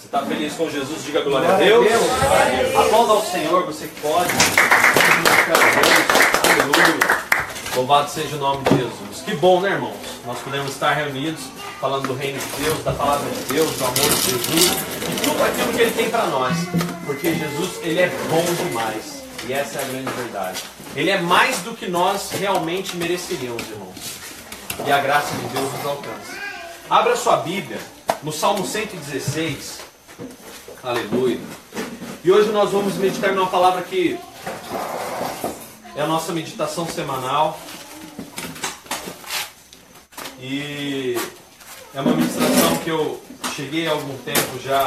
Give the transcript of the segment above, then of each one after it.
Você está feliz com Jesus? Diga glória, glória a Deus. Deus. Aplauda ao Senhor, você que pode. Aleluia. Louvado seja o nome de Jesus. Que bom, né, irmãos? Nós podemos estar reunidos falando do reino de Deus, da palavra de Deus, do amor de Jesus e tudo aquilo que Ele tem para nós. Porque Jesus, Ele é bom demais. E essa é a grande verdade. Ele é mais do que nós realmente mereceríamos, irmãos. E a graça de Deus nos alcança. Abra sua Bíblia no Salmo 116. Aleluia. E hoje nós vamos meditar numa palavra que é a nossa meditação semanal. E é uma ministração que eu cheguei há algum tempo já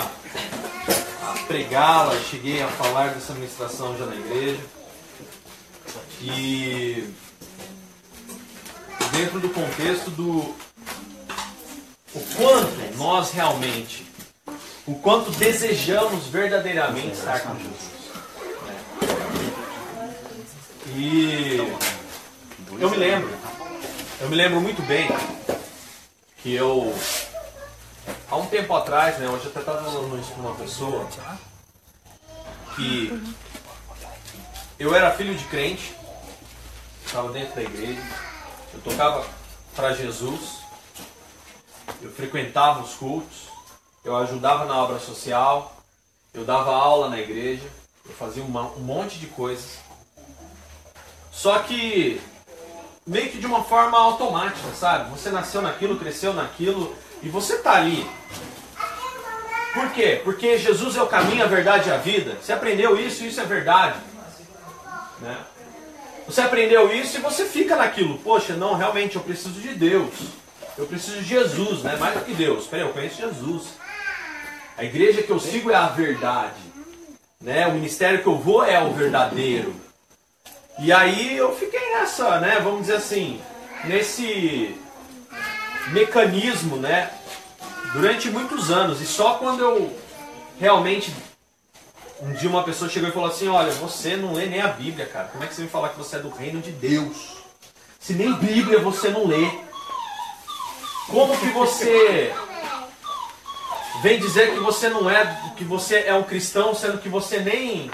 a pregá-la, cheguei a falar dessa ministração já na igreja. E dentro do contexto do o quanto nós realmente, o quanto desejamos verdadeiramente estar com Jesus. E eu me lembro, eu me lembro muito bem que eu, há um tempo atrás, né, hoje eu até estava falando isso com uma pessoa, que eu era filho de crente, estava dentro da igreja, eu tocava para Jesus, eu frequentava os cultos, eu ajudava na obra social, eu dava aula na igreja, eu fazia uma, um monte de coisas. Só que meio que de uma forma automática, sabe? Você nasceu naquilo, cresceu naquilo e você tá ali. Por quê? Porque Jesus é o caminho, a verdade e a vida. Você aprendeu isso, isso é verdade. Né? Você aprendeu isso e você fica naquilo. Poxa, não, realmente eu preciso de Deus. Eu preciso de Jesus, né? Mais do que Deus. Peraí, eu conheço Jesus. A igreja que eu sigo é a verdade. Né? O ministério que eu vou é o verdadeiro. E aí eu fiquei nessa, né, vamos dizer assim, nesse mecanismo, né, durante muitos anos. E só quando eu realmente um dia uma pessoa chegou e falou assim: Olha, você não lê nem a Bíblia, cara. Como é que você me falar que você é do reino de Deus? Se nem Bíblia você não lê. Como que você vem dizer que você não é, que você é um cristão, sendo que você nem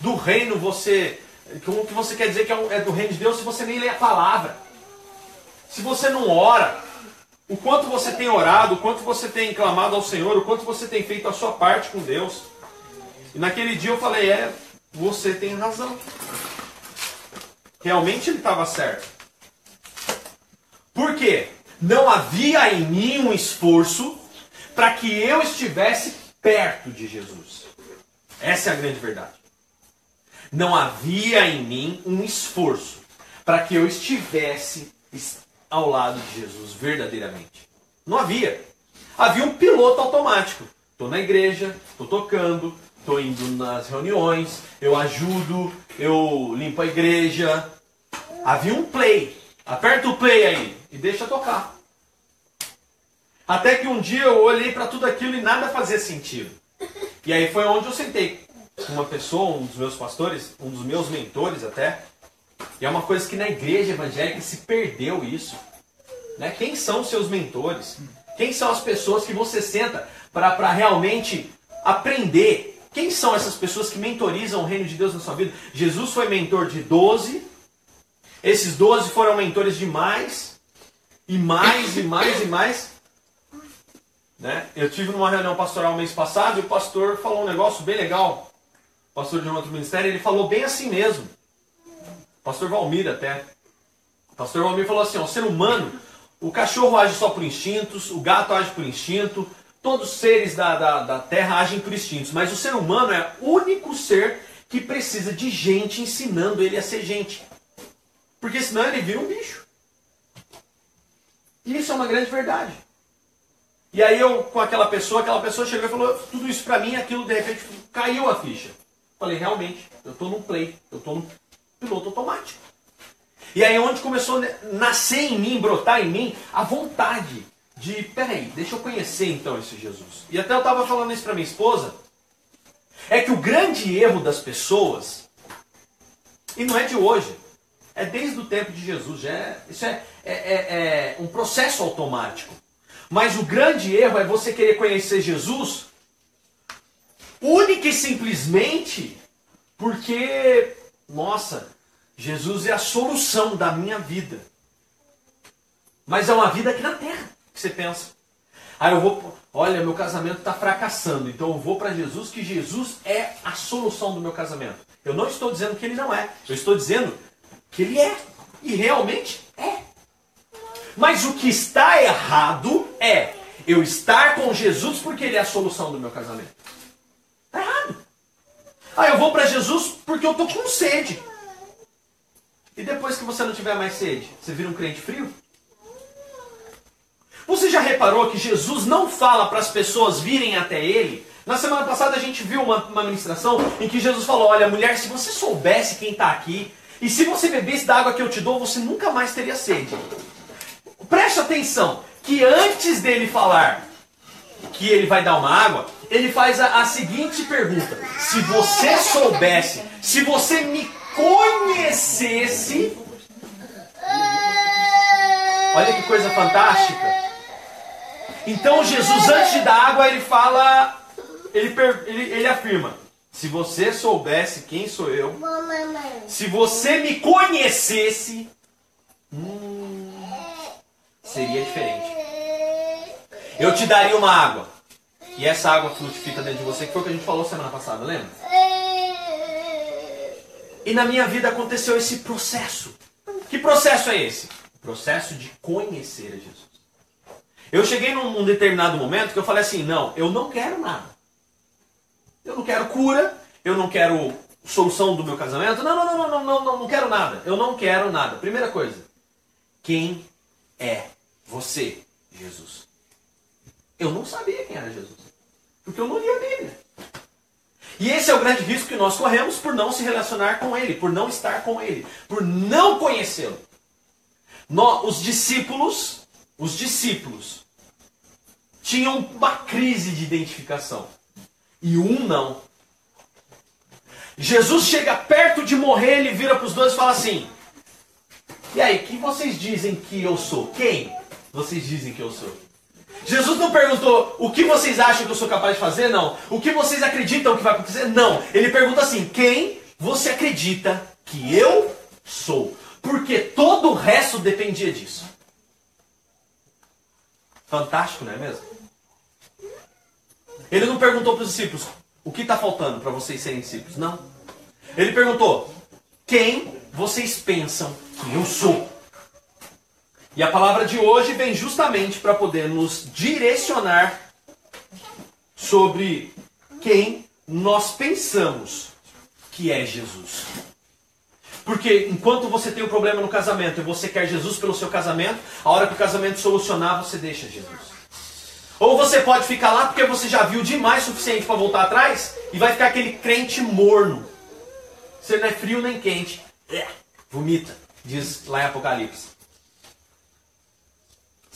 do reino você como que você quer dizer que é, é do reino de Deus se você nem lê a palavra? Se você não ora, o quanto você tem orado, o quanto você tem clamado ao Senhor, o quanto você tem feito a sua parte com Deus. E naquele dia eu falei, é, você tem razão. Realmente ele estava certo. Por quê? Não havia em mim um esforço para que eu estivesse perto de Jesus. Essa é a grande verdade não havia em mim um esforço para que eu estivesse ao lado de Jesus verdadeiramente. Não havia. Havia um piloto automático. Estou na igreja, estou tocando, estou indo nas reuniões, eu ajudo, eu limpo a igreja. Havia um play. Aperta o play aí e deixa tocar. Até que um dia eu olhei para tudo aquilo e nada fazia sentido. E aí foi onde eu sentei uma pessoa, um dos meus pastores, um dos meus mentores até, e é uma coisa que na igreja evangélica se perdeu isso. Né? Quem são seus mentores? Quem são as pessoas que você senta para realmente aprender? Quem são essas pessoas que mentorizam o reino de Deus na sua vida? Jesus foi mentor de 12, esses 12 foram mentores de mais, e mais, e mais, e mais. Né? Eu tive numa reunião pastoral mês passado e o pastor falou um negócio bem legal pastor de um outro ministério, ele falou bem assim mesmo. Pastor Valmir até. Pastor Valmir falou assim: o ser humano, o cachorro age só por instintos, o gato age por instinto, todos os seres da, da, da terra agem por instintos, mas o ser humano é o único ser que precisa de gente ensinando ele a ser gente. Porque senão ele vira um bicho. E isso é uma grande verdade. E aí eu, com aquela pessoa, aquela pessoa chegou e falou tudo isso pra mim, aquilo de repente caiu a ficha. Falei, realmente, eu estou no play, eu estou no piloto automático. E aí onde começou a nascer em mim, brotar em mim, a vontade de, peraí, deixa eu conhecer então esse Jesus. E até eu estava falando isso para minha esposa, é que o grande erro das pessoas, e não é de hoje, é desde o tempo de Jesus, é, isso é, é, é, é um processo automático. Mas o grande erro é você querer conhecer Jesus única e simplesmente porque, nossa, Jesus é a solução da minha vida. Mas é uma vida aqui na terra que você pensa. Aí eu vou, olha, meu casamento está fracassando, então eu vou para Jesus, que Jesus é a solução do meu casamento. Eu não estou dizendo que ele não é, eu estou dizendo que ele é. E realmente. Mas o que está errado é eu estar com Jesus porque ele é a solução do meu casamento. Está errado. Ah, eu vou para Jesus porque eu estou com sede. E depois que você não tiver mais sede, você vira um crente frio? Você já reparou que Jesus não fala para as pessoas virem até ele? Na semana passada a gente viu uma, uma ministração em que Jesus falou: Olha, mulher, se você soubesse quem está aqui, e se você bebesse da água que eu te dou, você nunca mais teria sede. Preste atenção, que antes dele falar que ele vai dar uma água, ele faz a, a seguinte pergunta: Se você soubesse, se você me conhecesse. Olha que coisa fantástica. Então Jesus, antes dar água, ele fala, ele, ele, ele afirma: se você soubesse quem sou eu, se você me conhecesse, hum, seria diferente. Eu te daria uma água. E essa água frutifica dentro de você, que foi o que a gente falou semana passada, lembra? E na minha vida aconteceu esse processo. Que processo é esse? O processo de conhecer a Jesus. Eu cheguei num, determinado momento que eu falei assim: não, eu não quero nada. Eu não quero cura, eu não quero solução do meu casamento. Não, não, não, não, não, não, não quero nada. Eu não quero nada. Primeira coisa, quem é você, Jesus? Eu não sabia quem era Jesus, porque eu não li a Bíblia. E esse é o grande risco que nós corremos por não se relacionar com Ele, por não estar com Ele, por não conhecê-lo. Os discípulos os discípulos tinham uma crise de identificação e um não. Jesus chega perto de morrer, ele vira para os dois e fala assim: E aí, que vocês dizem que eu sou? Quem vocês dizem que eu sou? Jesus não perguntou o que vocês acham que eu sou capaz de fazer, não. O que vocês acreditam que vai acontecer, não. Ele pergunta assim: quem você acredita que eu sou? Porque todo o resto dependia disso. Fantástico, não é mesmo? Ele não perguntou para os discípulos o que está faltando para vocês serem discípulos. Não. Ele perguntou: quem vocês pensam que eu sou? E a palavra de hoje vem justamente para poder nos direcionar sobre quem nós pensamos que é Jesus. Porque enquanto você tem um problema no casamento e você quer Jesus pelo seu casamento, a hora que o casamento solucionar, você deixa Jesus. Ou você pode ficar lá porque você já viu demais o suficiente para voltar atrás e vai ficar aquele crente morno. Você não é frio nem quente. É, vomita, diz lá em Apocalipse.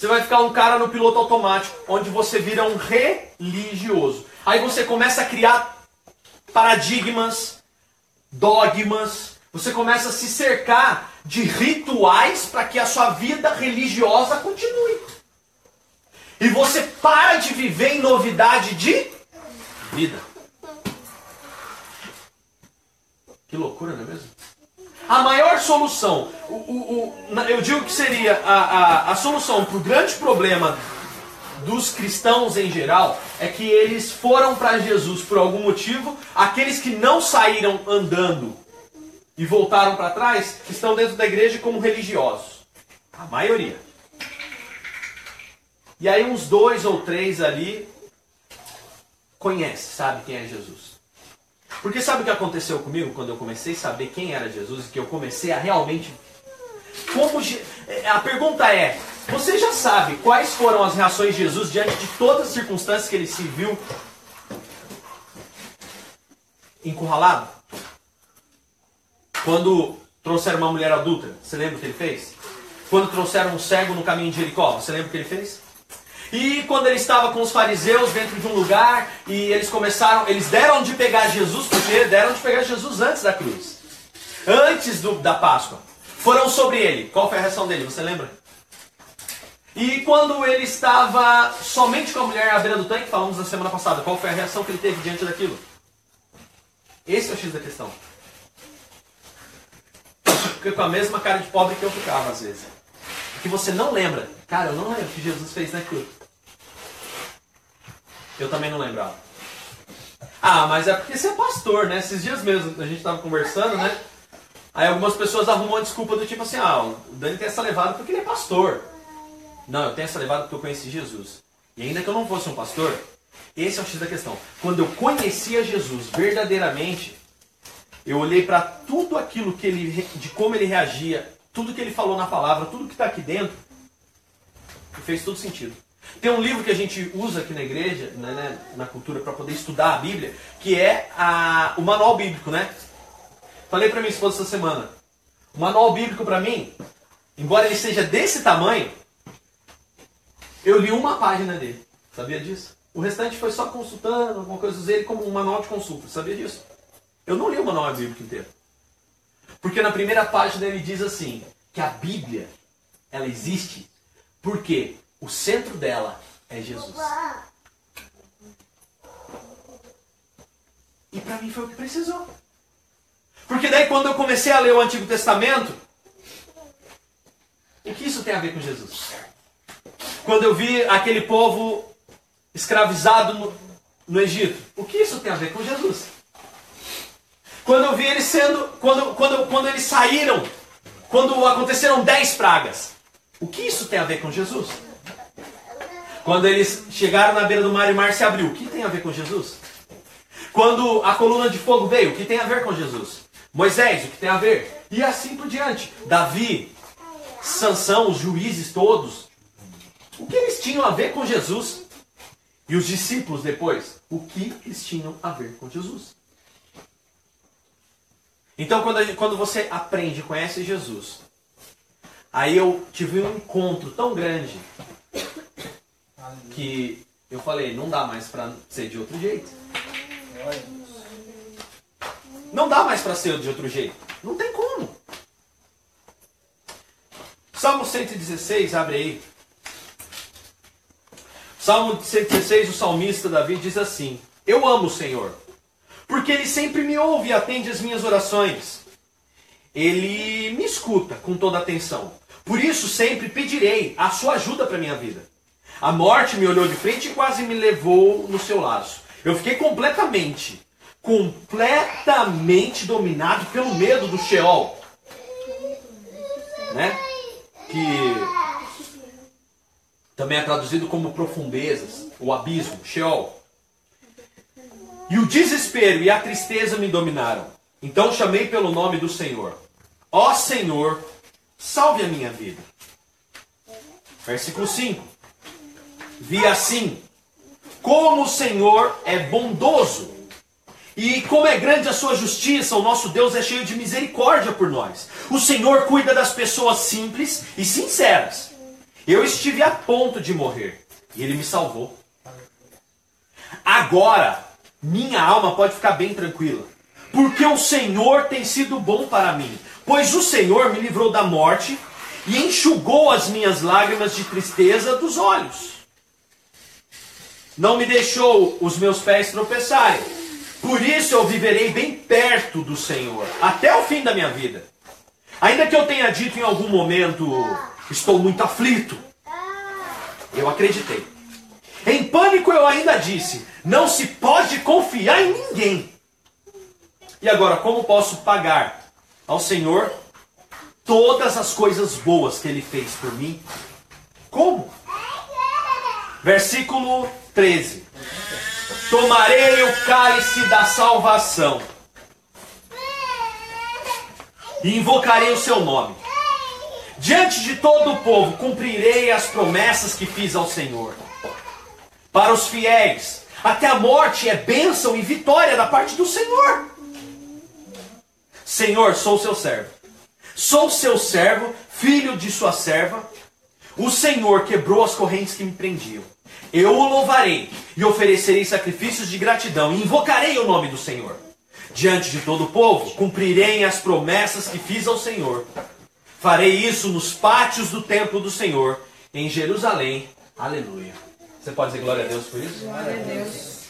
Você vai ficar um cara no piloto automático, onde você vira um religioso. Aí você começa a criar paradigmas, dogmas, você começa a se cercar de rituais para que a sua vida religiosa continue. E você para de viver em novidade de vida. Que loucura, não é mesmo? A maior solução, o, o, o eu digo que seria a, a, a solução para o grande problema dos cristãos em geral é que eles foram para Jesus por algum motivo, aqueles que não saíram andando e voltaram para trás estão dentro da igreja como religiosos. A maioria. E aí uns dois ou três ali conhece, sabe quem é Jesus. Porque sabe o que aconteceu comigo quando eu comecei a saber quem era Jesus e que eu comecei a realmente como a pergunta é, você já sabe quais foram as reações de Jesus diante de todas as circunstâncias que ele se viu encurralado? Quando trouxeram uma mulher adulta, você lembra o que ele fez? Quando trouxeram um cego no caminho de Jericó, você lembra o que ele fez? E quando ele estava com os fariseus dentro de um lugar e eles começaram, eles deram de pegar Jesus, porque deram de pegar Jesus antes da cruz, antes do, da Páscoa. Foram sobre ele. Qual foi a reação dele? Você lembra? E quando ele estava somente com a mulher à beira do tanque, falamos na semana passada, qual foi a reação que ele teve diante daquilo? Esse é o X da questão. Fica com a mesma cara de pobre que eu ficava às vezes. Que você não lembra. Cara, eu não lembro o que Jesus fez naquilo. Eu também não lembrava. Ah, mas é porque você é pastor, né? Esses dias mesmo a gente estava conversando, né? Aí algumas pessoas arrumam a desculpa do tipo assim, ah, o Dani tem essa levada porque ele é pastor. Não, eu tenho essa levada porque eu conheci Jesus. E ainda que eu não fosse um pastor, esse é o X da questão. Quando eu conhecia Jesus verdadeiramente, eu olhei para tudo aquilo que ele, de como ele reagia, tudo que ele falou na palavra, tudo que está aqui dentro, e fez todo sentido. Tem um livro que a gente usa aqui na igreja, né, né na cultura, para poder estudar a Bíblia, que é a, o manual bíblico, né? Falei para minha esposa essa semana. O manual bíblico para mim, embora ele seja desse tamanho, eu li uma página dele. Sabia disso? O restante foi só consultando, alguma coisa, usei ele como um manual de consulta. Sabia disso? Eu não li o manual bíblico inteiro. Porque na primeira página ele diz assim, que a Bíblia, ela existe porque o centro dela é Jesus. E para mim foi o que precisou. Porque daí quando eu comecei a ler o Antigo Testamento, o que isso tem a ver com Jesus? quando eu vi aquele povo escravizado no, no Egito. O que isso tem a ver com Jesus? Quando eu vi eles sendo. Quando, quando, quando eles saíram, quando aconteceram dez pragas. O que isso tem a ver com Jesus? Quando eles chegaram na beira do mar e o mar se abriu. O que tem a ver com Jesus? Quando a coluna de fogo veio, o que tem a ver com Jesus? Moisés, o que tem a ver? E assim por diante. Davi, Sansão, os juízes todos, o que eles tinham a ver com Jesus? E os discípulos depois? O que eles tinham a ver com Jesus? Então, quando, gente, quando você aprende, conhece Jesus, aí eu tive um encontro tão grande que eu falei, não dá mais para ser de outro jeito. Não dá mais para ser de outro jeito. Não tem como. Salmo 116, abre aí. Salmo 116, o salmista Davi diz assim: Eu amo o Senhor, porque Ele sempre me ouve e atende as minhas orações. Ele me escuta com toda atenção. Por isso sempre pedirei a sua ajuda para minha vida. A morte me olhou de frente e quase me levou no seu laço. Eu fiquei completamente, completamente dominado pelo medo do Sheol. Né? Que também é traduzido como profundezas, o abismo, Sheol. E o desespero e a tristeza me dominaram. Então chamei pelo nome do Senhor. Ó Senhor, salve a minha vida. Versículo 5. Vi assim, como o Senhor é bondoso e como é grande a sua justiça, o nosso Deus é cheio de misericórdia por nós. O Senhor cuida das pessoas simples e sinceras. Eu estive a ponto de morrer e ele me salvou. Agora, minha alma pode ficar bem tranquila, porque o Senhor tem sido bom para mim, pois o Senhor me livrou da morte e enxugou as minhas lágrimas de tristeza dos olhos. Não me deixou os meus pés tropeçarem. Por isso eu viverei bem perto do Senhor, até o fim da minha vida. Ainda que eu tenha dito em algum momento, Estou muito aflito. Eu acreditei. Em pânico eu ainda disse: não se pode confiar em ninguém. E agora, como posso pagar ao Senhor todas as coisas boas que Ele fez por mim? Como? Versículo 13: Tomarei o cálice da salvação e invocarei o seu nome. Diante de todo o povo, cumprirei as promessas que fiz ao Senhor. Para os fiéis, até a morte é bênção e vitória da parte do Senhor. Senhor, sou seu servo. Sou seu servo, filho de sua serva. O Senhor quebrou as correntes que me prendiam. Eu o louvarei e oferecerei sacrifícios de gratidão e invocarei o nome do Senhor. Diante de todo o povo, cumprirei as promessas que fiz ao Senhor. Farei isso nos pátios do templo do Senhor em Jerusalém. Aleluia. Você pode dizer glória a Deus por isso? Glória a Deus.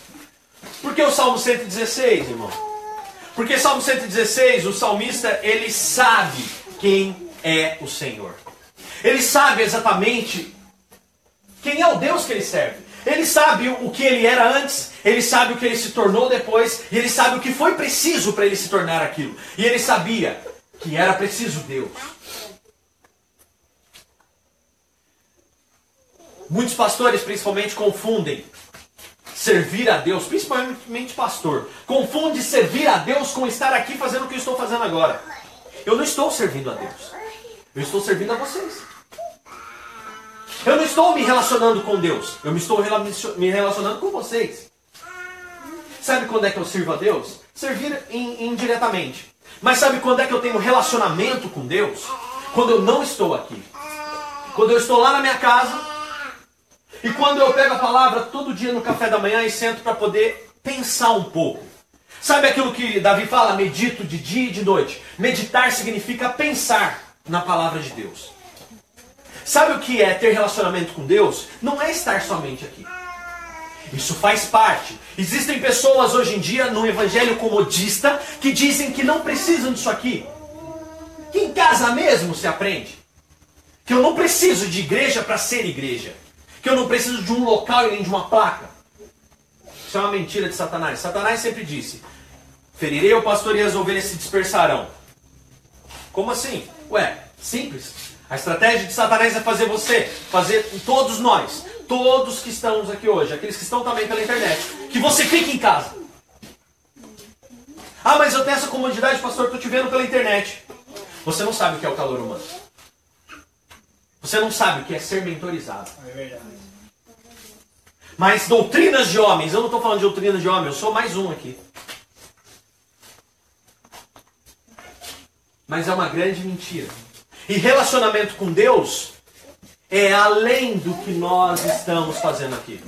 Por que o Salmo 116, irmão? Porque Salmo 116, o salmista, ele sabe quem é o Senhor. Ele sabe exatamente quem é o Deus que ele serve. Ele sabe o que ele era antes, ele sabe o que ele se tornou depois, e ele sabe o que foi preciso para ele se tornar aquilo. E ele sabia que era preciso Deus. Muitos pastores, principalmente, confundem servir a Deus, principalmente pastor, confunde servir a Deus com estar aqui fazendo o que eu estou fazendo agora. Eu não estou servindo a Deus. Eu estou servindo a vocês. Eu não estou me relacionando com Deus. Eu me estou me relacionando com vocês. Sabe quando é que eu sirvo a Deus? Servir indiretamente. Mas sabe quando é que eu tenho relacionamento com Deus? Quando eu não estou aqui. Quando eu estou lá na minha casa. E quando eu pego a palavra todo dia no café da manhã e sento para poder pensar um pouco. Sabe aquilo que Davi fala? Medito de dia e de noite. Meditar significa pensar na palavra de Deus. Sabe o que é ter relacionamento com Deus? Não é estar somente aqui. Isso faz parte. Existem pessoas hoje em dia no evangelho comodista que dizem que não precisam disso aqui. Que em casa mesmo se aprende. Que eu não preciso de igreja para ser igreja. Que eu não preciso de um local e nem de uma placa. Isso é uma mentira de Satanás. Satanás sempre disse: Ferirei o pastor e as ovelhas se dispersarão. Como assim? Ué, simples. A estratégia de Satanás é fazer você, fazer todos nós, todos que estamos aqui hoje, aqueles que estão também pela internet, que você fique em casa. Ah, mas eu tenho essa comodidade, pastor, estou te vendo pela internet. Você não sabe o que é o calor humano. Você não sabe o que é ser mentorizado. É verdade. Mas doutrinas de homens, eu não estou falando de doutrinas de homens, eu sou mais um aqui. Mas é uma grande mentira. E relacionamento com Deus é além do que nós estamos fazendo aqui.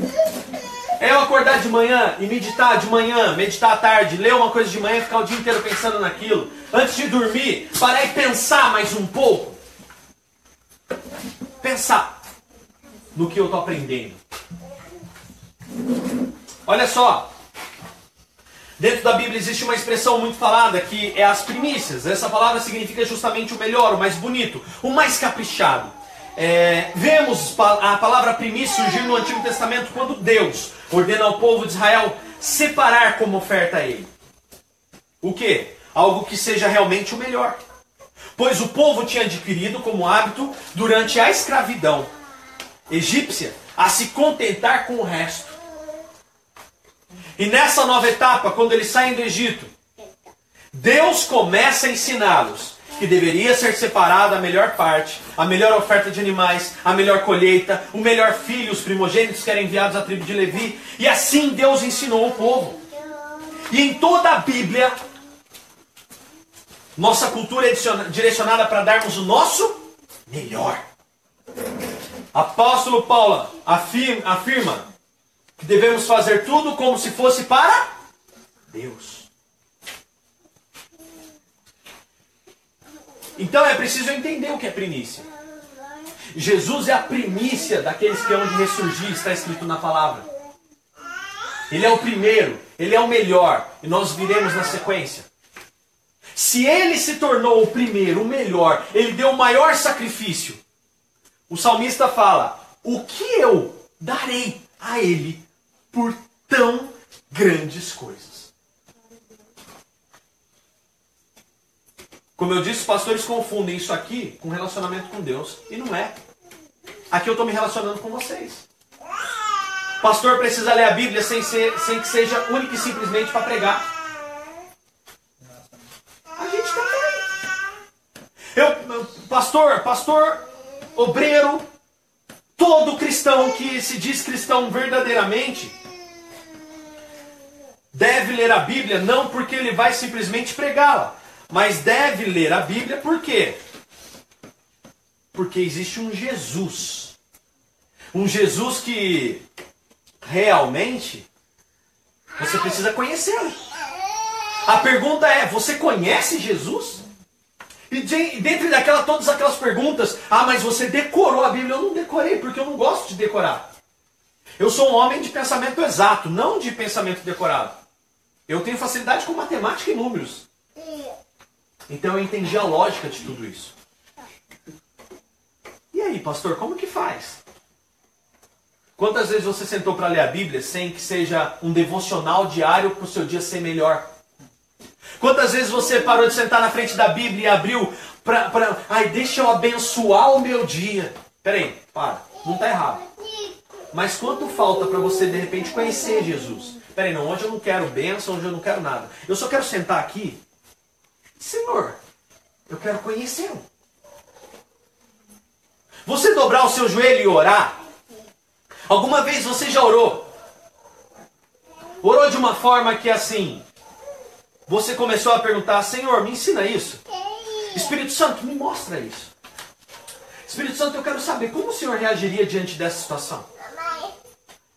É eu acordar de manhã e meditar de manhã, meditar à tarde, ler uma coisa de manhã e ficar o dia inteiro pensando naquilo. Antes de dormir, parar e pensar mais um pouco. Pensar no que eu estou aprendendo. Olha só, Dentro da Bíblia existe uma expressão muito falada que é as primícias. Essa palavra significa justamente o melhor, o mais bonito, o mais caprichado. É, vemos a palavra primícia surgir no Antigo Testamento quando Deus ordena ao povo de Israel separar como oferta a ele. O que? Algo que seja realmente o melhor. Pois o povo tinha adquirido como hábito, durante a escravidão egípcia, a se contentar com o resto. E nessa nova etapa, quando eles saem do Egito, Deus começa a ensiná-los que deveria ser separada a melhor parte, a melhor oferta de animais, a melhor colheita, o melhor filho, os primogênitos que eram enviados à tribo de Levi. E assim Deus ensinou o povo. E em toda a Bíblia, nossa cultura é direcionada para darmos o nosso melhor. Apóstolo Paulo afirma, afirma devemos fazer tudo como se fosse para Deus. Então é preciso entender o que é primícia. Jesus é a primícia daqueles que hão de ressurgir, está escrito na palavra. Ele é o primeiro, ele é o melhor, e nós viremos na sequência. Se ele se tornou o primeiro, o melhor, ele deu o maior sacrifício. O salmista fala: O que eu darei a ele por tão grandes coisas. Como eu disse, os pastores confundem isso aqui com relacionamento com Deus. E não é. Aqui eu estou me relacionando com vocês. Pastor precisa ler a Bíblia sem, ser, sem que seja única e simplesmente para pregar. A gente também. Eu, pastor, pastor, obreiro, todo cristão que se diz cristão verdadeiramente, deve ler a Bíblia não porque ele vai simplesmente pregá-la, mas deve ler a Bíblia por quê? Porque existe um Jesus. Um Jesus que realmente você precisa conhecer. A pergunta é: você conhece Jesus? E dentro daquela, todas aquelas perguntas, ah, mas você decorou a Bíblia? Eu não decorei, porque eu não gosto de decorar. Eu sou um homem de pensamento exato, não de pensamento decorado. Eu tenho facilidade com matemática e números. Então eu entendi a lógica de tudo isso. E aí, pastor, como que faz? Quantas vezes você sentou para ler a Bíblia sem que seja um devocional diário para o seu dia ser melhor? Quantas vezes você parou de sentar na frente da Bíblia e abriu para. Ai, deixa eu abençoar o meu dia. Peraí, para. Não está errado. Mas quanto falta para você de repente conhecer Jesus? Peraí, não, hoje eu não quero bênção, hoje eu não quero nada. Eu só quero sentar aqui. Senhor, eu quero conhecê-lo. Você dobrar o seu joelho e orar? Alguma vez você já orou? Orou de uma forma que assim, você começou a perguntar: Senhor, me ensina isso. Espírito Santo, me mostra isso. Espírito Santo, eu quero saber como o Senhor reagiria diante dessa situação.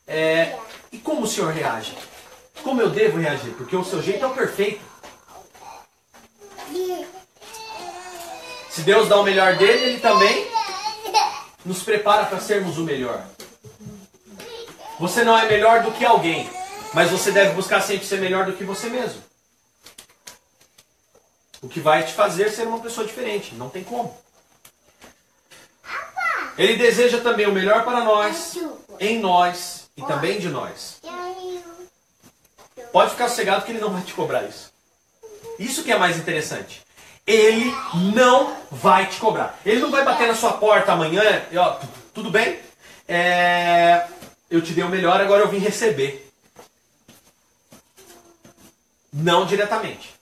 É, e como o Senhor reage? Como eu devo reagir? Porque o seu jeito é o perfeito. Se Deus dá o melhor dele, ele também nos prepara para sermos o melhor. Você não é melhor do que alguém, mas você deve buscar sempre ser melhor do que você mesmo. O que vai te fazer ser uma pessoa diferente, não tem como. Ele deseja também o melhor para nós, em nós e também de nós. Pode ficar sossegado que ele não vai te cobrar isso. Isso que é mais interessante. Ele não vai te cobrar. Ele não vai bater na sua porta amanhã e ó, tudo bem? É, eu te dei o melhor, agora eu vim receber. Não diretamente.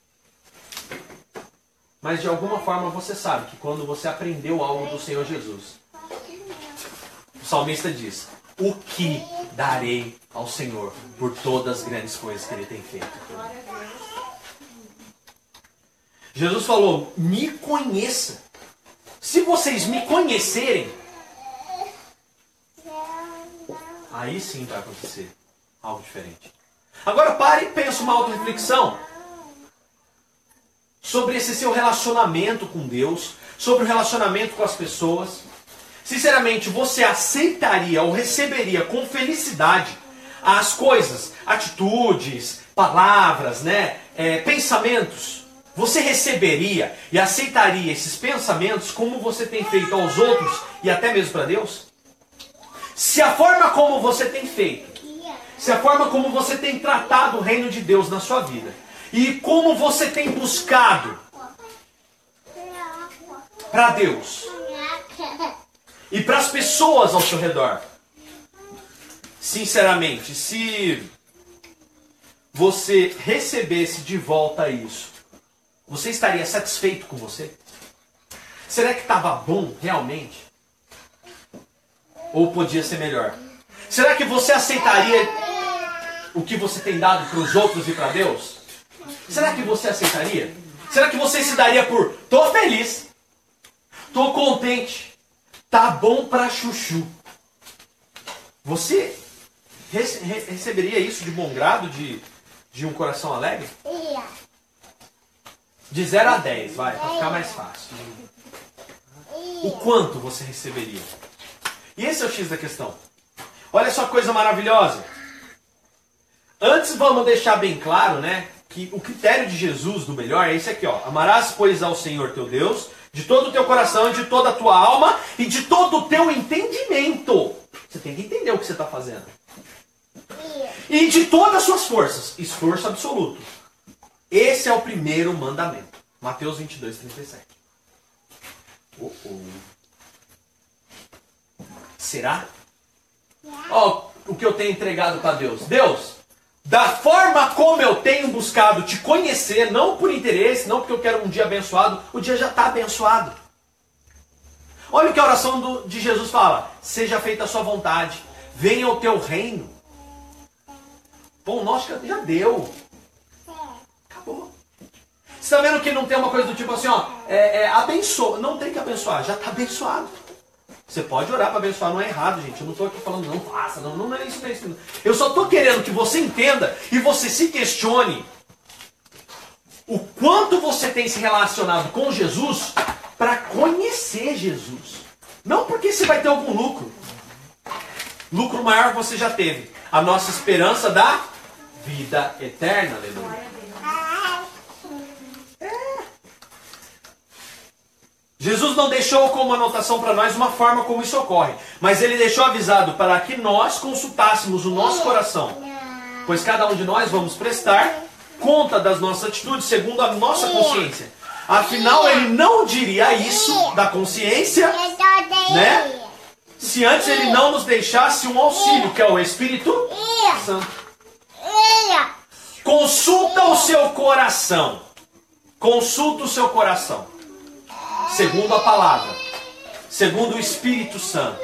Mas de alguma forma você sabe que quando você aprendeu algo do Senhor Jesus, o salmista diz: O que darei ao Senhor por todas as grandes coisas que ele tem feito? Jesus falou: Me conheça. Se vocês me conhecerem, aí sim vai acontecer algo diferente. Agora pare e pense uma auto-reflexão sobre esse seu relacionamento com Deus, sobre o relacionamento com as pessoas. Sinceramente, você aceitaria ou receberia com felicidade as coisas, atitudes, palavras, né, é, pensamentos você receberia e aceitaria esses pensamentos como você tem feito aos outros e até mesmo para Deus? Se a forma como você tem feito, se a forma como você tem tratado o reino de Deus na sua vida e como você tem buscado para Deus e para as pessoas ao seu redor, sinceramente, se você recebesse de volta isso, você estaria satisfeito com você? Será que estava bom realmente? Ou podia ser melhor? Será que você aceitaria o que você tem dado para os outros e para Deus? Será que você aceitaria? Será que você se daria por tô feliz, tô contente, tá bom para chuchu? Você receberia isso de bom grado, de, de um coração alegre? De 0 a 10, vai, para ficar mais fácil. O quanto você receberia? E esse é o X da questão. Olha só coisa maravilhosa. Antes vamos deixar bem claro, né, que o critério de Jesus do melhor é esse aqui, ó. Amarás, pois, ao Senhor teu Deus de todo o teu coração, de toda a tua alma e de todo o teu entendimento. Você tem que entender o que você está fazendo. E de todas as suas forças. Esforço absoluto. Esse é o primeiro mandamento. Mateus 22, 37. Oh, oh. Será? Ó, oh, o que eu tenho entregado para Deus. Deus, da forma como eu tenho buscado te conhecer, não por interesse, não porque eu quero um dia abençoado, o dia já está abençoado. Olha o que a oração do, de Jesus fala: Seja feita a sua vontade, venha o teu reino. Pão nosso já deu. Você está vendo que não tem uma coisa do tipo assim, ó, é, é, abençoa. Não tem que abençoar, já está abençoado. Você pode orar para abençoar, não é errado, gente. Eu não estou aqui falando, não faça, não, não é isso, não é isso. Eu só estou querendo que você entenda e você se questione o quanto você tem se relacionado com Jesus para conhecer Jesus. Não porque você vai ter algum lucro. Lucro maior você já teve. A nossa esperança da vida eterna, aleluia. Jesus não deixou como anotação para nós uma forma como isso ocorre, mas ele deixou avisado para que nós consultássemos o nosso coração, pois cada um de nós vamos prestar conta das nossas atitudes segundo a nossa consciência. Afinal, ele não diria isso da consciência, né? Se antes ele não nos deixasse um auxílio, que é o Espírito Santo. Consulta o seu coração. Consulta o seu coração segundo a palavra, segundo o Espírito Santo.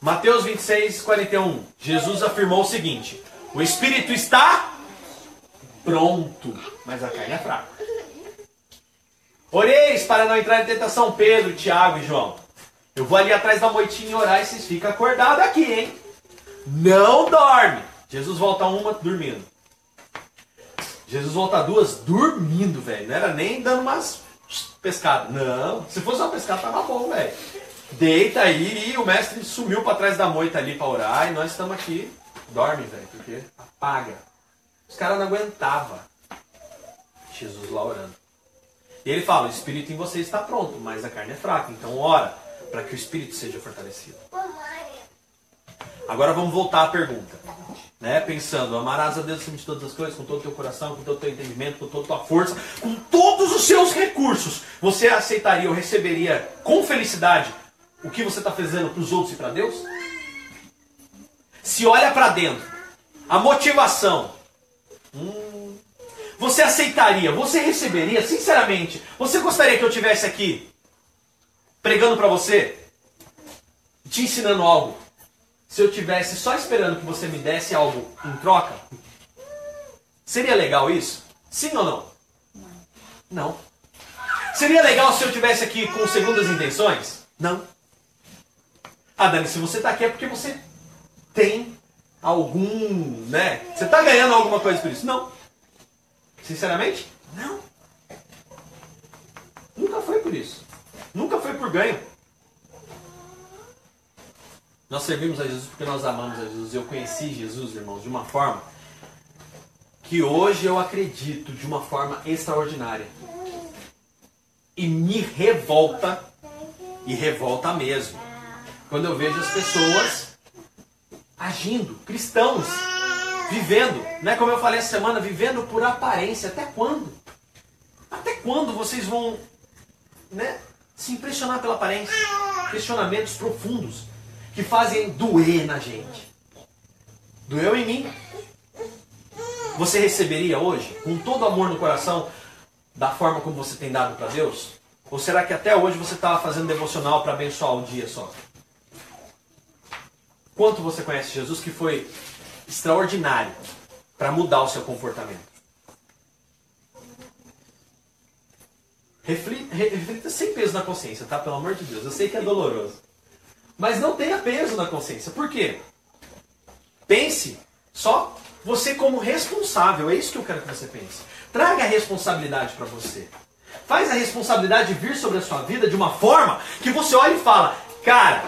Mateus 26, 41. Jesus afirmou o seguinte: O Espírito está pronto, mas a carne é fraca. Oreis para não entrar em tentação, Pedro, Tiago e João. Eu vou ali atrás da moitinha orar e vocês ficam acordados aqui, hein? Não dorme. Jesus volta uma dormindo. Jesus volta duas dormindo, velho. Não era nem dando umas pescadas. Não. Se fosse uma pescada, tava bom, velho. Deita aí e o mestre sumiu para trás da moita ali para orar e nós estamos aqui. Dorme, velho, porque apaga. Os caras não aguentavam. Jesus lá orando. E ele fala: o espírito em você está pronto, mas a carne é fraca. Então ora para que o espírito seja fortalecido. Agora vamos voltar à pergunta né? Pensando, amarás a Deus acima de todas as coisas, com todo o teu coração, com todo o teu entendimento, com toda a tua força, com todos os seus recursos. Você aceitaria ou receberia com felicidade o que você está fazendo para os outros e para Deus? Se olha para dentro, a motivação. Hum, você aceitaria, você receberia, sinceramente, você gostaria que eu tivesse aqui pregando para você, te ensinando algo se eu tivesse só esperando que você me desse algo em troca? Seria legal isso? Sim ou não? Não. Seria legal se eu tivesse aqui com segundas intenções? Não. Ah, Dani, se você está aqui é porque você tem algum, né? Você está ganhando alguma coisa por isso? Não. Sinceramente? Não. Nunca foi por isso. Nunca foi por ganho. Nós servimos a Jesus porque nós amamos a Jesus. Eu conheci Jesus, irmãos, de uma forma que hoje eu acredito de uma forma extraordinária. E me revolta, e revolta mesmo, quando eu vejo as pessoas agindo, cristãos, vivendo, né, como eu falei essa semana, vivendo por aparência. Até quando? Até quando vocês vão né, se impressionar pela aparência? Questionamentos profundos que fazem doer na gente. Doeu em mim. Você receberia hoje, com todo amor no coração, da forma como você tem dado para Deus? Ou será que até hoje você estava fazendo devocional para abençoar um dia só? Quanto você conhece Jesus que foi extraordinário para mudar o seu comportamento? Reflita, reflita sem peso na consciência, tá? Pelo amor de Deus. Eu sei que é doloroso. Mas não tenha peso na consciência. Por quê? Pense só você como responsável. É isso que eu quero que você pense. Traga a responsabilidade para você. Faz a responsabilidade vir sobre a sua vida de uma forma que você olha e fala: Cara,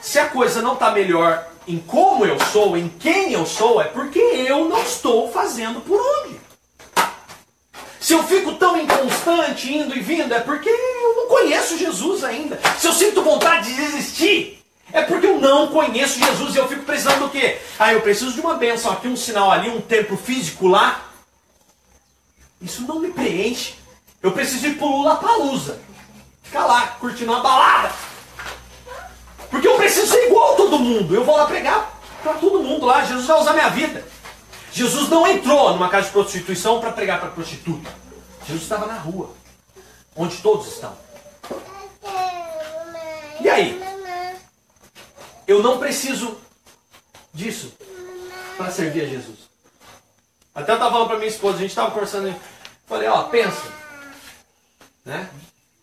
se a coisa não está melhor em como eu sou, em quem eu sou, é porque eu não estou fazendo por onde. Se eu fico tão inconstante, indo e vindo, é porque conheço Jesus ainda. Se eu sinto vontade de desistir, é porque eu não conheço Jesus e eu fico precisando do quê? Ah, eu preciso de uma bênção aqui, um sinal ali, um templo físico lá. Isso não me preenche. Eu preciso ir pro Lula Palusa. Ficar lá, curtindo uma balada. Porque eu preciso ser igual a todo mundo. Eu vou lá pregar para todo mundo lá. Jesus vai usar minha vida. Jesus não entrou numa casa de prostituição para pregar para prostituta. Jesus estava na rua, onde todos estão. E aí? Eu não preciso disso para servir a Jesus. Até eu estava falando para minha esposa, a gente estava conversando, falei, ó, pensa, né?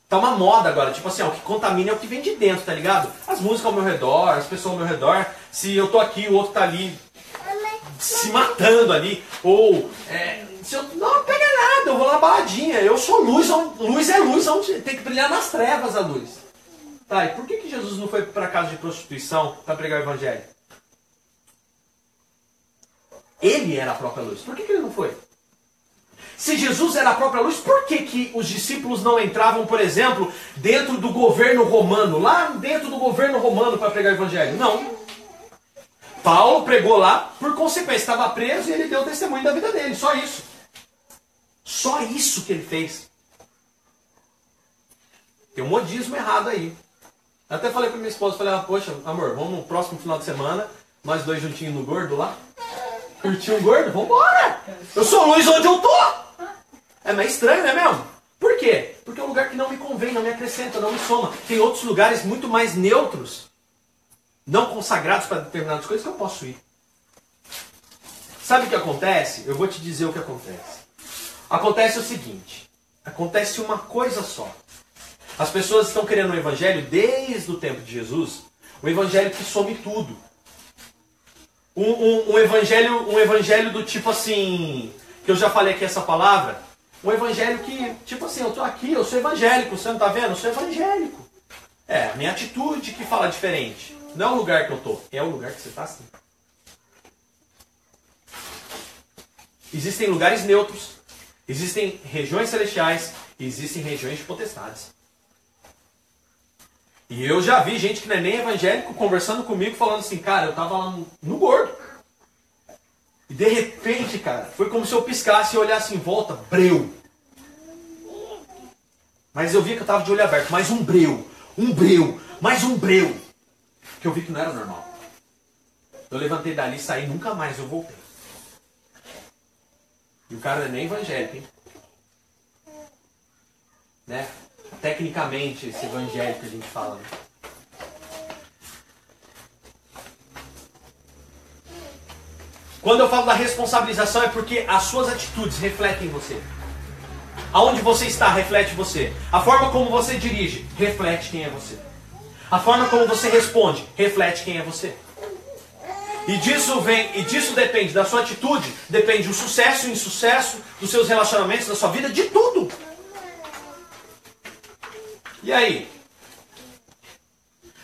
Tá uma moda agora, tipo assim, ó, o que contamina é o que vem de dentro, tá ligado? As músicas ao meu redor, as pessoas ao meu redor. Se eu tô aqui, o outro tá ali se matando ali. Ou, é, se eu, não pega nada, eu vou na baladinha. Eu sou luz, luz é luz, tem que brilhar nas trevas a luz. Tá, e por que, que Jesus não foi para casa de prostituição para pregar o evangelho? Ele era a própria luz. Por que, que ele não foi? Se Jesus era a própria luz, por que, que os discípulos não entravam, por exemplo, dentro do governo romano, lá dentro do governo romano para pregar o evangelho? Não. Paulo pregou lá, por consequência, estava preso e ele deu testemunho da vida dele, só isso. Só isso que ele fez. Tem um modismo errado aí. Até falei para minha esposa, falei, ah, poxa, amor, vamos no próximo final de semana, nós dois juntinhos no gordo lá. Curtir um gordo? Vambora! Eu sou luz onde eu tô! É meio estranho, né mesmo? Por quê? Porque é um lugar que não me convém, não me acrescenta, não me soma. Tem outros lugares muito mais neutros, não consagrados para determinadas coisas que eu posso ir. Sabe o que acontece? Eu vou te dizer o que acontece. Acontece o seguinte: acontece uma coisa só. As pessoas estão querendo um evangelho desde o tempo de Jesus, um evangelho que some tudo. Um, um, um, evangelho, um evangelho do tipo assim, que eu já falei aqui essa palavra, um evangelho que, tipo assim, eu estou aqui, eu sou evangélico, você não está vendo? Eu sou evangélico. É, a minha atitude que fala diferente. Não é o lugar que eu estou, é o lugar que você está assim. Existem lugares neutros, existem regiões celestiais, existem regiões de potestades. E eu já vi gente que não é nem evangélico conversando comigo, falando assim, cara, eu estava lá no, no gordo. E de repente, cara, foi como se eu piscasse e olhasse em volta, breu. Mas eu vi que eu tava de olho aberto, mais um breu, um breu, mais um breu. Que eu vi que não era normal. Eu levantei dali, saí, nunca mais eu voltei. E o cara não é nem evangélico, hein? Né? Tecnicamente, esse evangélico que a gente fala. Né? Quando eu falo da responsabilização é porque as suas atitudes refletem você. Aonde você está reflete você. A forma como você dirige reflete quem é você. A forma como você responde reflete quem é você. E disso vem, e disso depende da sua atitude, depende o sucesso e o insucesso dos seus relacionamentos, da sua vida, de tudo. E aí?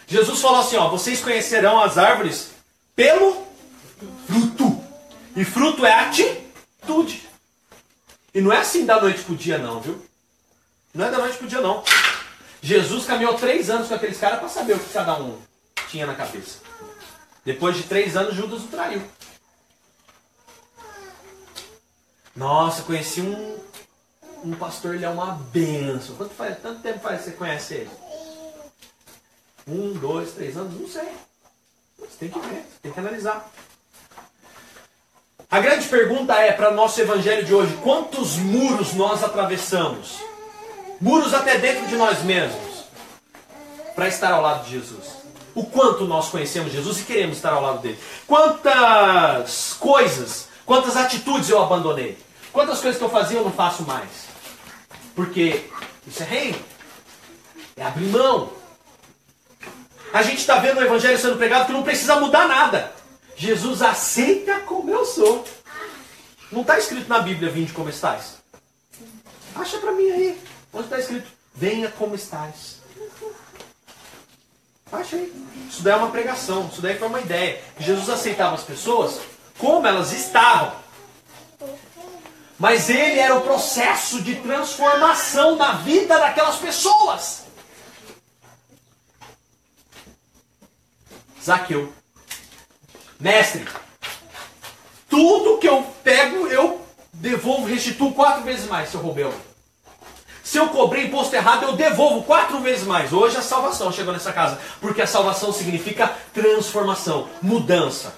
Jesus falou assim, ó, vocês conhecerão as árvores pelo fruto. E fruto é atitude. E não é assim da noite pro dia, não, viu? Não é da noite pro dia, não. Jesus caminhou três anos com aqueles caras para saber o que cada um tinha na cabeça. Depois de três anos, Judas o traiu. Nossa, conheci um, um pastor, ele é uma benção. Quanto, faz, tanto tempo faz que você conhece ele? Um, dois, três anos? Não sei. Você tem que ver, tem que analisar. A grande pergunta é para nosso evangelho de hoje: quantos muros nós atravessamos? Muros até dentro de nós mesmos, para estar ao lado de Jesus. O quanto nós conhecemos Jesus e queremos estar ao lado dele. Quantas coisas, quantas atitudes eu abandonei. Quantas coisas que eu fazia eu não faço mais. Porque isso é reino. É abrir mão. A gente está vendo o evangelho sendo pregado que não precisa mudar nada. Jesus aceita como eu sou. Não está escrito na Bíblia, vinde como estás? Acha para mim aí. Onde está escrito? Venha como estás. Acha aí. Isso daí é uma pregação. Isso daí foi uma ideia. Jesus aceitava as pessoas como elas estavam. Mas ele era o processo de transformação na vida daquelas pessoas. Zaqueu. Mestre, tudo que eu pego, eu devolvo, restituo quatro vezes mais se eu roubei. Se eu cobrei imposto errado, eu devolvo quatro vezes mais. Hoje a salvação chegou nessa casa. Porque a salvação significa transformação, mudança.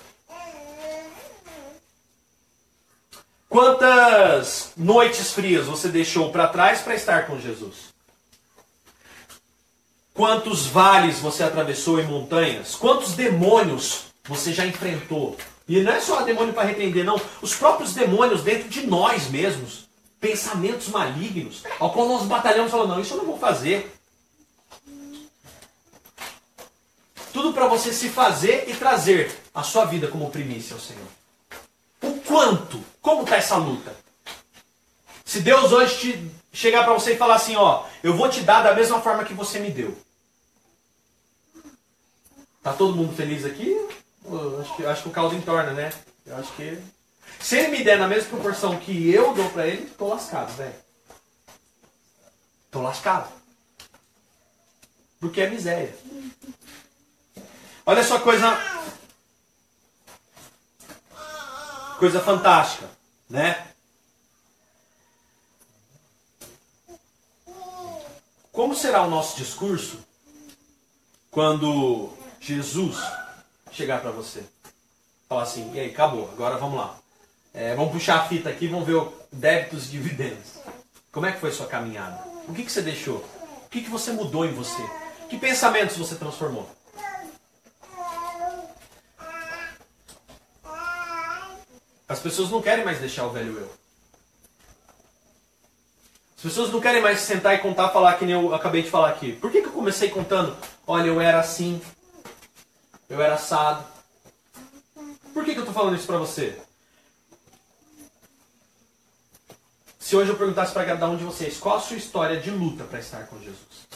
Quantas noites frias você deixou para trás para estar com Jesus? Quantos vales você atravessou em montanhas? Quantos demônios você já enfrentou. E não é só demônio para repreender, não. Os próprios demônios dentro de nós mesmos. Pensamentos malignos. Ao qual nós batalhamos falando, não, isso eu não vou fazer. Tudo para você se fazer e trazer a sua vida como primícia ao Senhor. Quanto? Como está essa luta? Se Deus hoje te chegar para você e falar assim, ó, eu vou te dar da mesma forma que você me deu. Tá todo mundo feliz aqui? Eu acho que, acho que o caldo entorna, né? Eu acho que. Se ele me der na mesma proporção que eu dou pra ele, tô lascado, velho. Tô lascado. Porque é miséria. Olha só coisa. Coisa fantástica, né? Como será o nosso discurso quando Jesus chegar para você? Falar assim, e aí, acabou, agora vamos lá. É, vamos puxar a fita aqui, vamos ver o débitos e dividendos. Como é que foi sua caminhada? O que, que você deixou? O que, que você mudou em você? Que pensamentos você transformou? As pessoas não querem mais deixar o velho eu. As pessoas não querem mais sentar e contar, falar que nem eu acabei de falar aqui. Por que, que eu comecei contando? Olha, eu era assim, eu era assado. Por que, que eu estou falando isso para você? Se hoje eu perguntasse para cada um de vocês, qual a sua história de luta para estar com Jesus?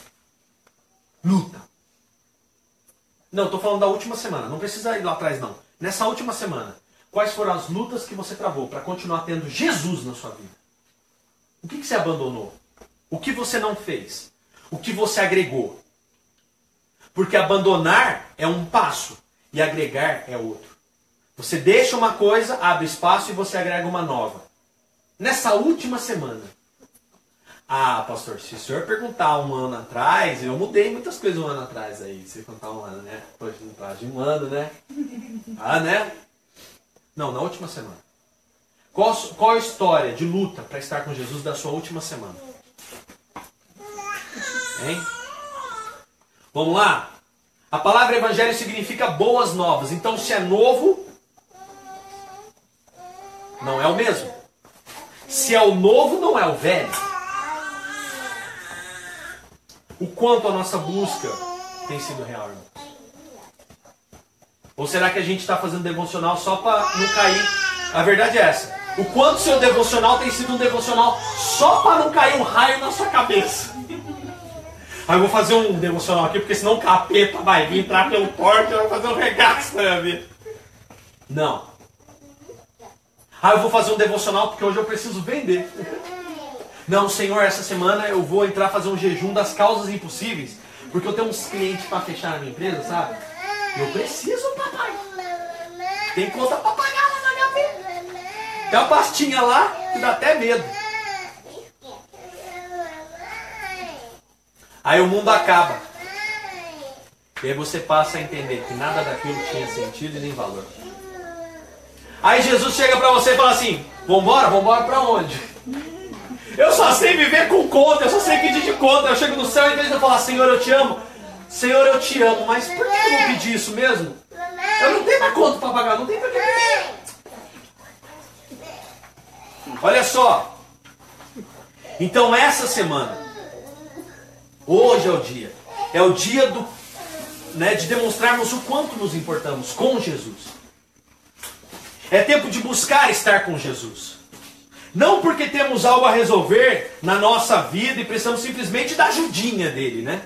Luta. Não, estou falando da última semana. Não precisa ir lá atrás, não. Nessa última semana, quais foram as lutas que você travou para continuar tendo Jesus na sua vida? O que, que você abandonou? O que você não fez? O que você agregou? Porque abandonar é um passo e agregar é outro. Você deixa uma coisa, abre espaço e você agrega uma nova. Nessa última semana. Ah, pastor, se o senhor perguntar um ano atrás, eu mudei muitas coisas um ano atrás aí. Se contar um ano, né? Não tá de um ano, né? Ah, né? Não, na última semana. Qual, qual a história de luta para estar com Jesus da sua última semana? Hein? Vamos lá? A palavra evangelho significa boas novas. Então, se é novo, não é o mesmo. Se é o novo, não é o velho. O quanto a nossa busca tem sido real, irmãos? Ou será que a gente está fazendo devocional só para não cair? A verdade é essa. O quanto seu devocional tem sido um devocional só para não cair um raio na sua cabeça. Aí eu vou fazer um devocional aqui, porque senão o capeta vai vir entrar pelo porte e vai fazer um regaço na minha vida. Não. Aí eu vou fazer um devocional porque hoje eu preciso vender. Não, Senhor, essa semana eu vou entrar fazer um jejum das causas impossíveis, porque eu tenho uns clientes para fechar na minha empresa, sabe? Eu preciso, papai. Tem conta para pagar. Tem uma pastinha lá que dá até medo. Aí o mundo acaba. E aí você passa a entender que nada daquilo tinha sentido e nem valor. Aí Jesus chega para você e fala assim: Vambora, vambora para onde? Eu só sei viver com conta, eu só sei pedir de conta. Eu chego no céu e em vez de eu falar, Senhor, eu te amo, Senhor, eu te amo, mas por que eu não pedi isso mesmo? Eu não tenho mais conta para pagar, não tem para pedir. Olha só. Então essa semana, hoje é o dia, é o dia do, né, de demonstrarmos o quanto nos importamos com Jesus. É tempo de buscar estar com Jesus. Não porque temos algo a resolver na nossa vida e precisamos simplesmente da ajudinha dele, né?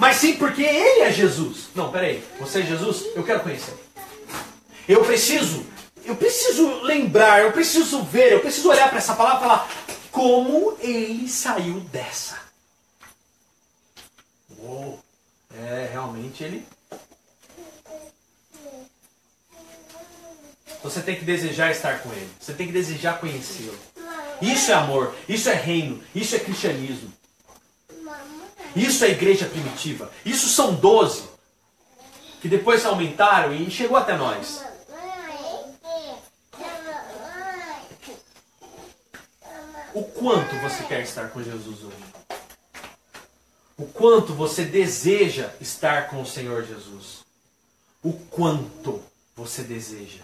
Mas sim porque ele é Jesus. Não, peraí, você é Jesus? Eu quero conhecer. Eu preciso eu preciso lembrar, eu preciso ver, eu preciso olhar para essa palavra e falar como ele saiu dessa. Uou, é, realmente ele. Você tem que desejar estar com ele. Você tem que desejar conhecê-lo. Isso é amor, isso é reino, isso é cristianismo. Isso é igreja primitiva. Isso são doze que depois aumentaram e chegou até nós. O quanto você quer estar com Jesus hoje? O quanto você deseja estar com o Senhor Jesus? O quanto você deseja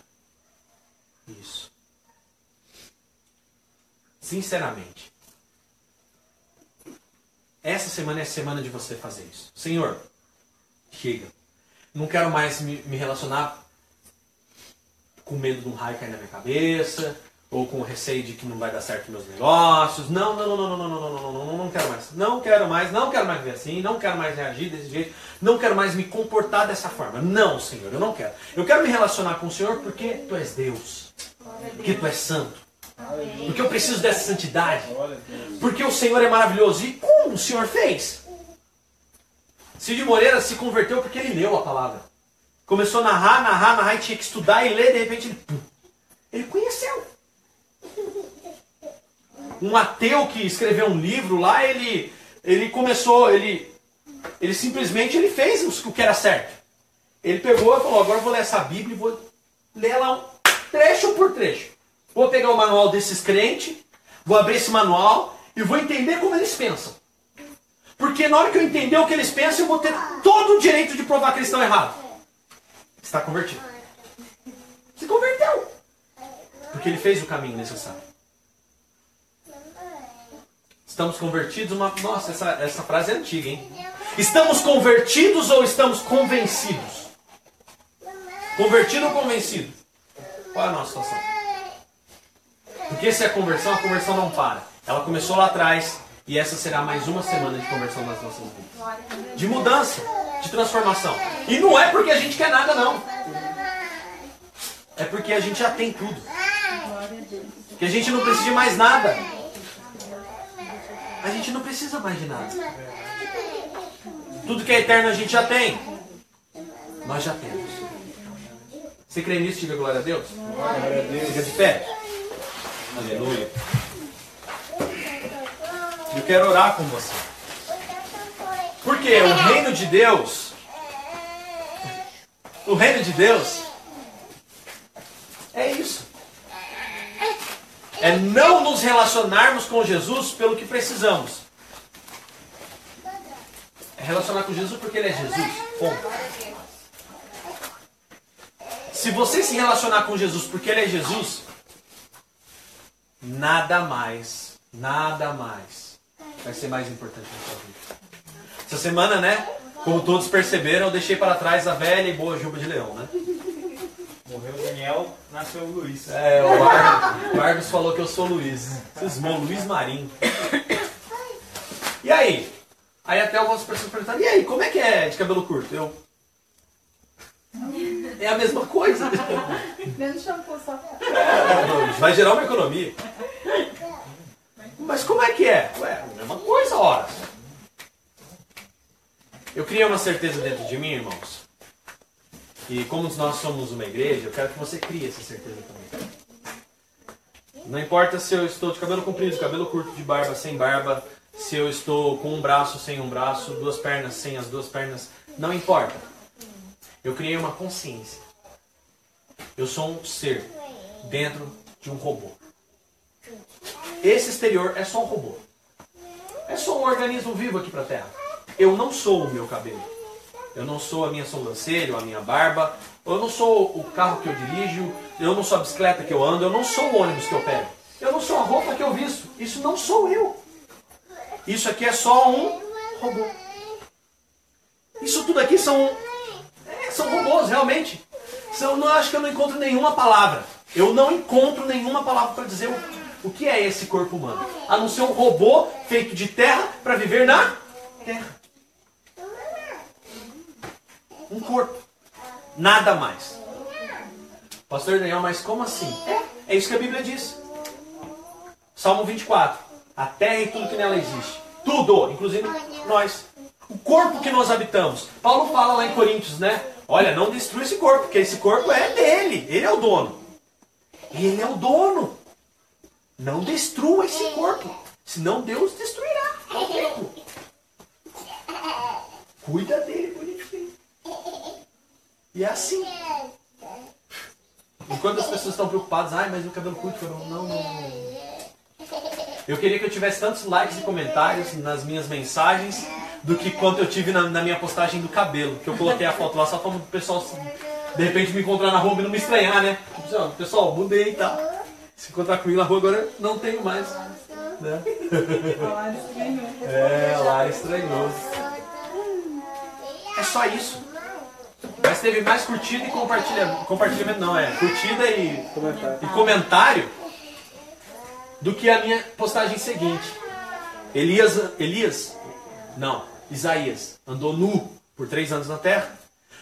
isso? Sinceramente. Essa semana é a semana de você fazer isso. Senhor, chega. Não quero mais me, me relacionar com medo de um raio cair na minha cabeça, ou com receio de que não vai dar certo meus negócios. Não, não, não, não, não, não, não, não, não, não, não quero mais. Não quero mais, não quero mais ver assim, não quero mais reagir desse jeito, não quero mais me comportar dessa forma. Não, Senhor, eu não quero. Eu quero me relacionar com o Senhor porque Tu és Deus, porque Tu és santo. Porque eu preciso dessa santidade. Porque o Senhor é maravilhoso. E como o Senhor fez? Cid Moreira se converteu porque ele leu a palavra. Começou a narrar, narrar, narrar, e tinha que estudar e ler, de repente ele. Ele conheceu. Um ateu que escreveu um livro lá, ele, ele começou, ele, ele simplesmente ele fez o que era certo. Ele pegou e falou: agora eu vou ler essa Bíblia e vou ler ela um trecho por trecho. Vou pegar o manual desses crentes, vou abrir esse manual e vou entender como eles pensam. Porque na hora que eu entender o que eles pensam, eu vou ter todo o direito de provar que eles estão errados. Está convertido. Se converteu. Porque ele fez o caminho necessário. Estamos convertidos? Uma... Nossa, essa, essa frase é antiga, hein? Estamos convertidos ou estamos convencidos? Convertido ou convencido? Qual é a nossa situação? Porque se é conversão, a conversão não para. Ela começou lá atrás e essa será mais uma semana de conversão nas nossas vidas. De mudança, de transformação. E não é porque a gente quer nada, não. É porque a gente já tem tudo. Que a gente não precisa de mais nada. A gente não precisa mais de nada. Tudo que é eterno a gente já tem. Nós já temos. Você crê nisso? Diga glória a Deus. Glória a Deus. Fica de pé. Aleluia. Eu quero orar com você. Porque o reino de Deus, o reino de Deus, é isso. É não nos relacionarmos com Jesus pelo que precisamos. É relacionar com Jesus porque Ele é Jesus. Ponto. Se você se relacionar com Jesus porque Ele é Jesus, nada mais, nada mais vai ser mais importante na sua vida. Essa semana, né? Como todos perceberam, eu deixei para trás a velha e boa juba de leão, né? Morreu o Daniel, nasceu o Luiz. É, o Marcos, o Marcos falou que eu sou Luiz. Cismou, Luiz Marinho. E aí? Aí até algumas pessoas perguntaram, e aí, como é que é de cabelo curto? Eu. É a mesma coisa. Menos shampoo só. Vai gerar uma economia. Mas como é que é? Ué, a mesma coisa, ora. Eu criei uma certeza dentro de mim, irmãos. E como nós somos uma igreja, eu quero que você crie essa certeza também. Não importa se eu estou de cabelo comprido, de cabelo curto, de barba, sem barba, se eu estou com um braço, sem um braço, duas pernas, sem as duas pernas, não importa. Eu criei uma consciência. Eu sou um ser dentro de um robô. Esse exterior é só um robô. É só um organismo vivo aqui para a Terra. Eu não sou o meu cabelo. Eu não sou a minha sobrancelha, a minha barba. Eu não sou o carro que eu dirijo. Eu não sou a bicicleta que eu ando. Eu não sou o ônibus que eu pego. Eu não sou a roupa que eu visto. Isso não sou eu. Isso aqui é só um robô. Isso tudo aqui são, é, são robôs, realmente. São, não acho que eu não encontro nenhuma palavra. Eu não encontro nenhuma palavra para dizer o, o que é esse corpo humano. A não ser um robô feito de terra para viver na terra. Um corpo. Nada mais. Pastor Daniel, mas como assim? É, isso que a Bíblia diz. Salmo 24. A terra e tudo que nela existe. Tudo, inclusive nós. O corpo que nós habitamos. Paulo fala lá em Coríntios, né? Olha, não destrua esse corpo, porque esse corpo é dele. Ele é o dono. Ele é o dono. Não destrua esse corpo. Senão Deus destruirá. Cuida dele, bonitinho. E é assim. Enquanto as pessoas estão preocupadas, ai, mas o cabelo curto, não, não, não. Eu queria que eu tivesse tantos likes e comentários nas minhas mensagens do que quanto eu tive na, na minha postagem do cabelo. Que eu coloquei a foto lá só para o pessoal de repente me encontrar na rua e não me estranhar, né? Tipo, pessoal, mudei e tal. Se encontrar comigo na rua agora não tenho mais. Né? É, lá estranhou. É só isso. Presta teve mais curtida e compartilhamento. Compartilhamento não, é curtida e Comentário. e comentário do que a minha postagem seguinte. Elias, Elias, não, Isaías, andou nu por três anos na terra.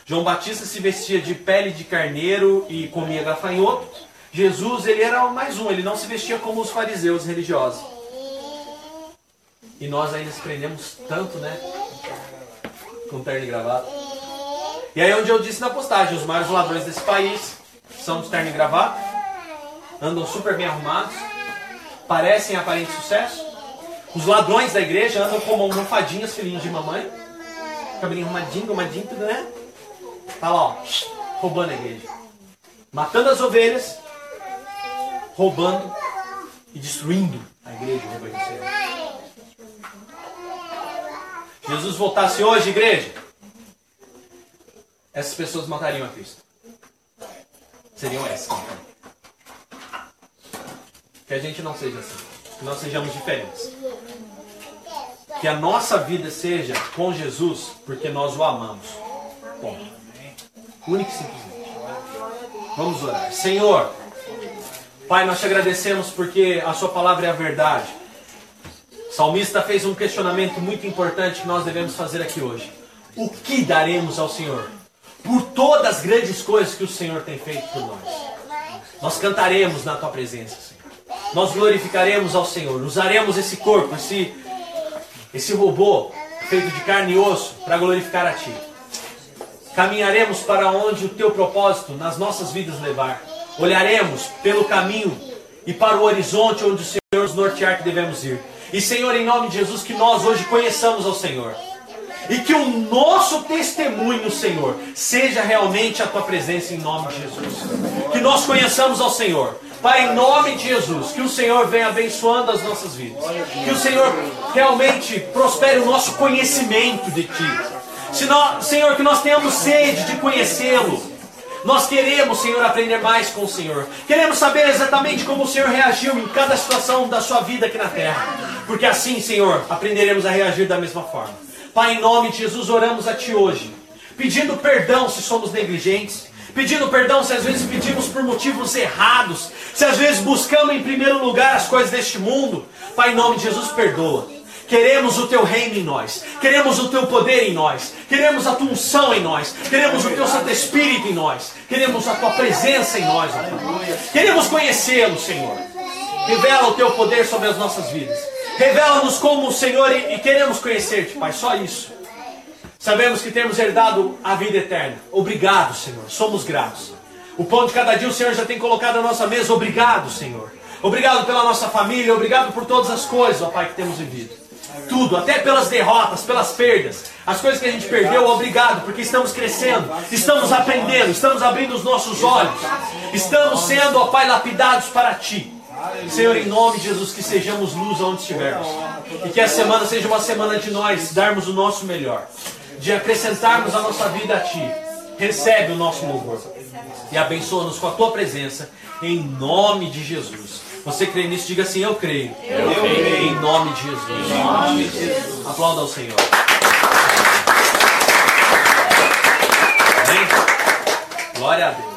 João Batista se vestia de pele de carneiro e comia gafanhoto. Jesus, ele era mais um, ele não se vestia como os fariseus religiosos. E nós ainda se prendemos tanto, né? Com terno e gravata. E aí onde eu disse na postagem, os maiores ladrões desse país são de terno e gravata, andam super bem arrumados, parecem aparente sucesso. Os ladrões da igreja andam como almofadinhas, filhinhos de mamãe. Cabelinho arrumadinho, arrumadinho, tudo, né? Tá lá, ó, roubando a igreja. Matando as ovelhas, roubando e destruindo a igreja. Jesus voltasse hoje, igreja, essas pessoas matariam a Cristo. Seriam essas. Que a gente não seja assim. Que nós sejamos diferentes. Que a nossa vida seja com Jesus porque nós o amamos. Bom, único e simplesmente. Vamos orar. Senhor, Pai, nós te agradecemos porque a Sua palavra é a verdade. O salmista fez um questionamento muito importante que nós devemos fazer aqui hoje. O que daremos ao Senhor? Por todas as grandes coisas que o Senhor tem feito por nós. Nós cantaremos na tua presença, Senhor. Nós glorificaremos ao Senhor. Usaremos esse corpo, esse, esse robô feito de carne e osso para glorificar a Ti. Caminharemos para onde o Teu propósito nas nossas vidas levar. Olharemos pelo caminho e para o horizonte onde o Senhor nos nortear que devemos ir. E Senhor, em nome de Jesus, que nós hoje conheçamos ao Senhor. E que o nosso testemunho, Senhor, seja realmente a tua presença em nome de Jesus. Que nós conheçamos ao Senhor. Pai, em nome de Jesus, que o Senhor venha abençoando as nossas vidas. Que o Senhor realmente prospere o nosso conhecimento de Ti. Se nós, Senhor, que nós tenhamos sede de conhecê-lo. Nós queremos, Senhor, aprender mais com o Senhor. Queremos saber exatamente como o Senhor reagiu em cada situação da sua vida aqui na terra. Porque assim, Senhor, aprenderemos a reagir da mesma forma. Pai, em nome de Jesus, oramos a Ti hoje, pedindo perdão se somos negligentes, pedindo perdão se às vezes pedimos por motivos errados, se às vezes buscamos em primeiro lugar as coisas deste mundo. Pai, em nome de Jesus, perdoa. Queremos o teu reino em nós, queremos o teu poder em nós, queremos a tua unção em nós, queremos o teu Santo Espírito em nós, queremos a tua presença em nós, ó. Queremos conhecê-lo, Senhor. Revela o teu poder sobre as nossas vidas. Revela-nos como o Senhor e, e queremos conhecer-te, Pai. Só isso. Sabemos que temos herdado a vida eterna. Obrigado, Senhor. Somos gratos. O pão de cada dia o Senhor já tem colocado na nossa mesa. Obrigado, Senhor. Obrigado pela nossa família. Obrigado por todas as coisas, ó Pai, que temos vivido. Tudo, até pelas derrotas, pelas perdas, as coisas que a gente perdeu, obrigado, porque estamos crescendo, estamos aprendendo, estamos abrindo os nossos olhos, estamos sendo, ó Pai, lapidados para Ti. Senhor, em nome de Jesus, que sejamos luz onde estivermos. E que essa semana seja uma semana de nós darmos o nosso melhor. De acrescentarmos a nossa vida a Ti. Recebe o nosso louvor. E abençoa-nos com a Tua presença. Em nome de Jesus. Você crê nisso? Diga assim, eu creio. Eu creio. Em nome de Jesus. Em nome de Jesus. Aplauda ao Senhor. Amém? Glória a Deus.